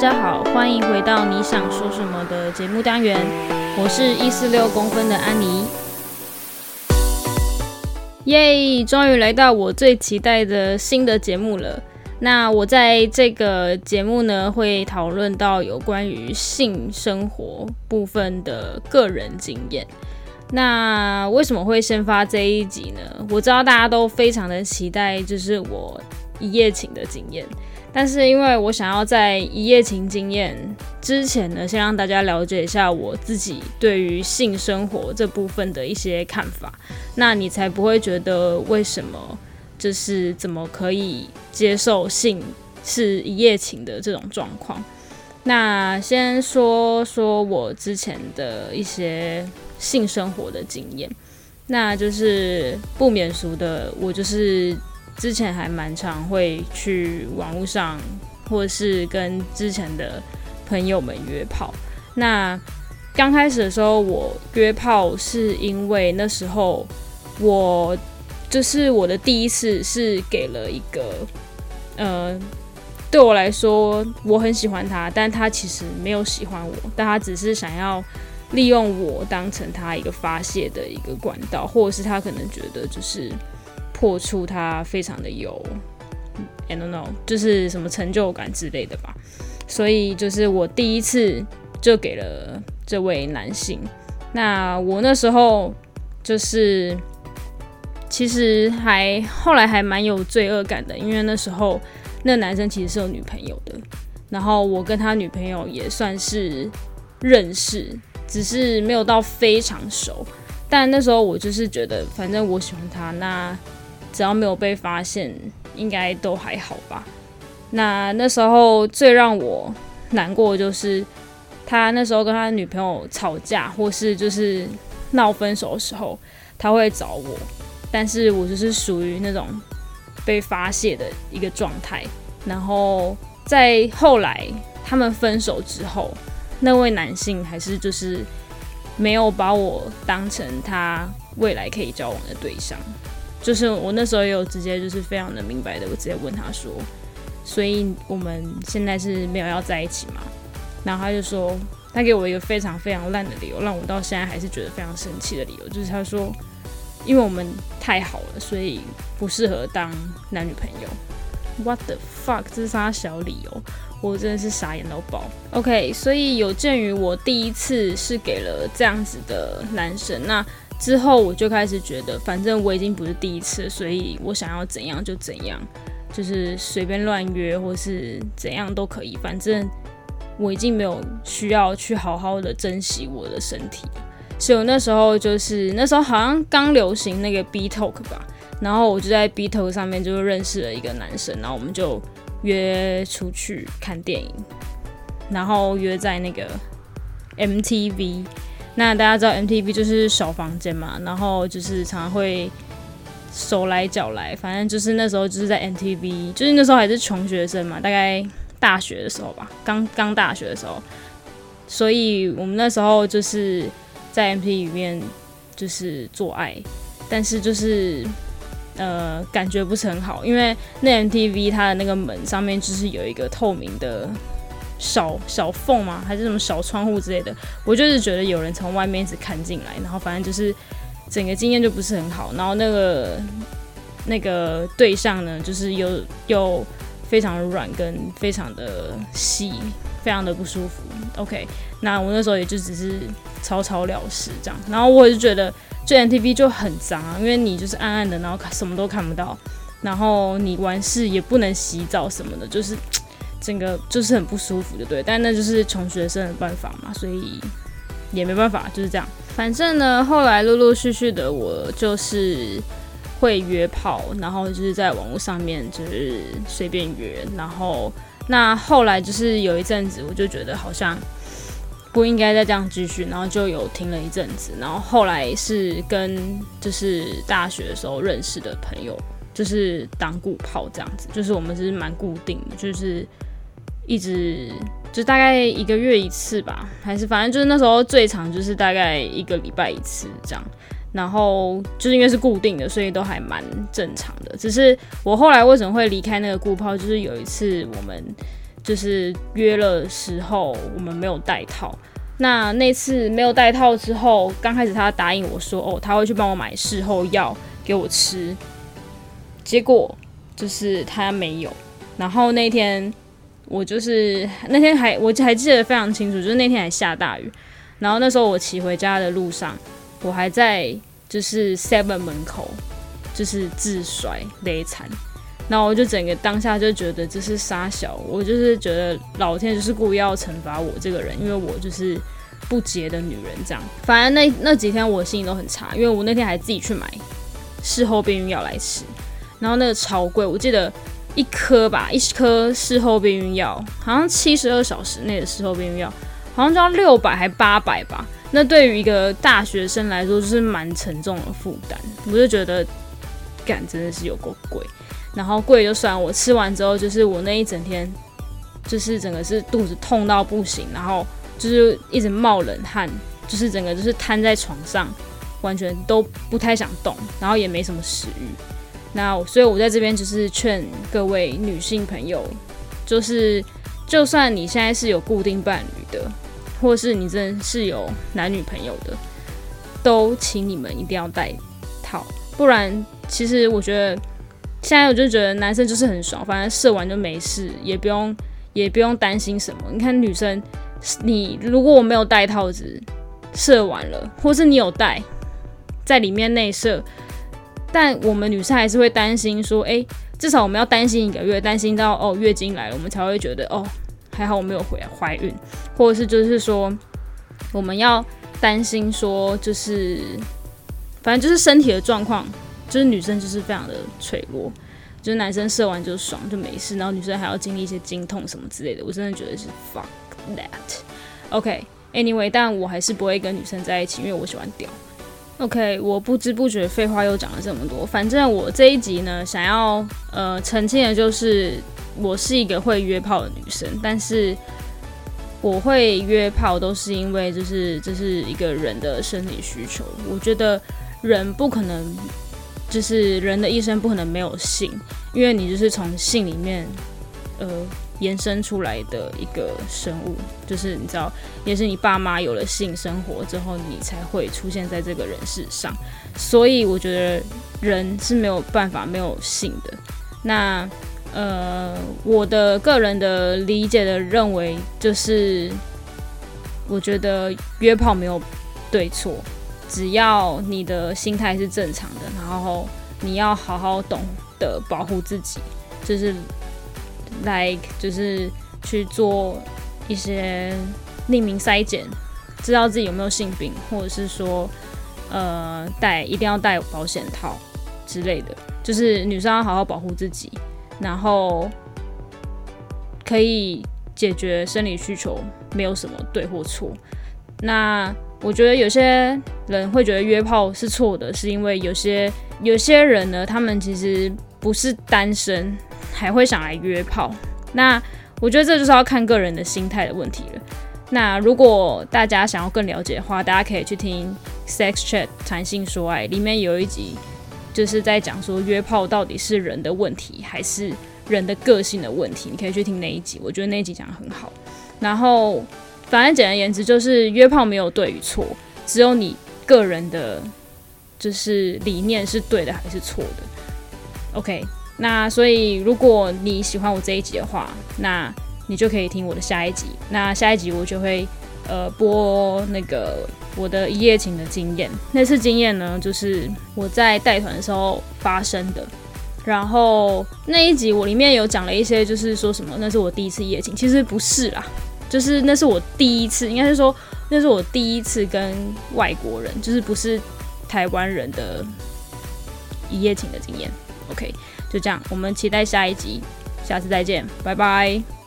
家好，欢迎回到你想说什么的节目单元，我是一四六公分的安妮。耶，终于来到我最期待的新的节目了。那我在这个节目呢，会讨论到有关于性生活部分的个人经验。那为什么会先发这一集呢？我知道大家都非常的期待，就是我一夜情的经验。但是因为我想要在一夜情经验之前呢，先让大家了解一下我自己对于性生活这部分的一些看法，那你才不会觉得为什么就是怎么可以接受性是一夜情的这种状况。那先说说我之前的一些性生活的经验，那就是不免俗的，我就是。之前还蛮常会去网络上，或者是跟之前的朋友们约炮。那刚开始的时候，我约炮是因为那时候我就是我的第一次是给了一个，呃，对我来说我很喜欢他，但他其实没有喜欢我，但他只是想要利用我当成他一个发泄的一个管道，或者是他可能觉得就是。破处他非常的有，I don't know，就是什么成就感之类的吧。所以就是我第一次就给了这位男性。那我那时候就是其实还后来还蛮有罪恶感的，因为那时候那男生其实是有女朋友的，然后我跟他女朋友也算是认识，只是没有到非常熟。但那时候我就是觉得，反正我喜欢他，那。只要没有被发现，应该都还好吧。那那时候最让我难过的就是，他那时候跟他女朋友吵架，或是就是闹分手的时候，他会找我，但是我就是属于那种被发泄的一个状态。然后在后来他们分手之后，那位男性还是就是没有把我当成他未来可以交往的对象。就是我那时候也有直接就是非常的明白的，我直接问他说，所以我们现在是没有要在一起吗？然后他就说，他给我一个非常非常烂的理由，让我到现在还是觉得非常生气的理由，就是他说，因为我们太好了，所以不适合当男女朋友。What the fuck？这是他小理由？我真的是傻眼到爆。OK，所以有鉴于我第一次是给了这样子的男生，那。之后我就开始觉得，反正我已经不是第一次，所以我想要怎样就怎样，就是随便乱约或是怎样都可以。反正我已经没有需要去好好的珍惜我的身体。所以我那时候就是那时候好像刚流行那个 B Talk 吧，然后我就在 B Talk 上面就认识了一个男生，然后我们就约出去看电影，然后约在那个 MTV。那大家知道 MTV 就是小房间嘛，然后就是常常会手来脚来，反正就是那时候就是在 MTV，就是那时候还是穷学生嘛，大概大学的时候吧，刚刚大学的时候，所以我们那时候就是在 MTV 里面就是做爱，但是就是呃感觉不是很好，因为那 MTV 它的那个门上面就是有一个透明的。小小缝吗？还是什么小窗户之类的？我就是觉得有人从外面一直看进来，然后反正就是整个经验就不是很好。然后那个那个对象呢，就是又又非常软，跟非常的细，非常的不舒服。OK，那我那时候也就只是草草了事这样。然后我就觉得，这 NTV 就很脏啊，因为你就是暗暗的，然后什么都看不到，然后你完事也不能洗澡什么的，就是。整个就是很不舒服，的，对？但那就是穷学生的办法嘛，所以也没办法，就是这样。反正呢，后来陆陆续续的，我就是会约炮，然后就是在网络上面就是随便约，然后那后来就是有一阵子，我就觉得好像不应该再这样继续，然后就有停了一阵子，然后后来是跟就是大学的时候认识的朋友，就是当固炮这样子，就是我们是蛮固定的，就是。一直就大概一个月一次吧，还是反正就是那时候最长就是大概一个礼拜一次这样，然后就是因为是固定的，所以都还蛮正常的。只是我后来为什么会离开那个固炮，就是有一次我们就是约了时候我们没有带套。那那次没有带套之后，刚开始他答应我说，哦，他会去帮我买事后药给我吃。结果就是他没有。然后那天我就是那天还我还记得非常清楚，就是那天还下大雨。然后那时候我骑回家的路上，我还在就是 Seven 门口就是自摔累惨。然后我就整个当下就觉得这是傻小，我就是觉得老天就是故意要惩罚我这个人，因为我就是不洁的女人这样。反正那那几天我心情都很差，因为我那天还自己去买事后避孕药来吃，然后那个超贵，我记得一颗吧，一颗事后避孕药好像七十二小时内的事后避孕药好像就要六百还八百吧。那对于一个大学生来说就是蛮沉重的负担，我就觉得感真的是有够贵。然后贵就算，我吃完之后，就是我那一整天，就是整个是肚子痛到不行，然后就是一直冒冷汗，就是整个就是瘫在床上，完全都不太想动，然后也没什么食欲。那所以我在这边就是劝各位女性朋友，就是就算你现在是有固定伴侣的，或是你真的是有男女朋友的，都请你们一定要戴套，不然其实我觉得。现在我就觉得男生就是很爽，反正射完就没事，也不用也不用担心什么。你看女生，你如果我没有戴套子，射完了，或是你有戴，在里面内射，但我们女生还是会担心说，哎，至少我们要担心一个月，担心到哦月经来了，我们才会觉得哦还好我没有怀怀孕，或者是就是说我们要担心说就是反正就是身体的状况。就是女生就是非常的脆弱，就是男生射完就爽就没事，然后女生还要经历一些经痛什么之类的，我真的觉得是 fuck that。OK，anyway，但我还是不会跟女生在一起，因为我喜欢屌。OK，我不知不觉废话又讲了这么多，反正我这一集呢，想要呃澄清的就是，我是一个会约炮的女生，但是我会约炮都是因为就是这是一个人的生理需求，我觉得人不可能。就是人的一生不可能没有性，因为你就是从性里面，呃，延伸出来的一个生物。就是你知道，也是你爸妈有了性生活之后，你才会出现在这个人世上。所以我觉得人是没有办法没有性的。那呃，我的个人的理解的认为，就是我觉得约炮没有对错。只要你的心态是正常的，然后你要好好懂得保护自己，就是 like 就是去做一些匿名筛检，知道自己有没有性病，或者是说呃带一定要带保险套之类的，就是女生要好好保护自己，然后可以解决生理需求，没有什么对或错。那我觉得有些人会觉得约炮是错的，是因为有些有些人呢，他们其实不是单身，还会想来约炮。那我觉得这就是要看个人的心态的问题了。那如果大家想要更了解的话，大家可以去听《Sex Chat 谈性说爱》，里面有一集就是在讲说约炮到底是人的问题还是人的个性的问题，你可以去听那一集，我觉得那一集讲的很好。然后。反正简而言之，就是约炮没有对与错，只有你个人的，就是理念是对的还是错的。OK，那所以如果你喜欢我这一集的话，那你就可以听我的下一集。那下一集我就会呃播那个我的一夜情的经验。那次经验呢，就是我在带团的时候发生的。然后那一集我里面有讲了一些，就是说什么那是我第一次一夜情，其实不是啦。就是那是我第一次，应该是说那是我第一次跟外国人，就是不是台湾人的一夜情的经验。OK，就这样，我们期待下一集，下次再见，拜拜。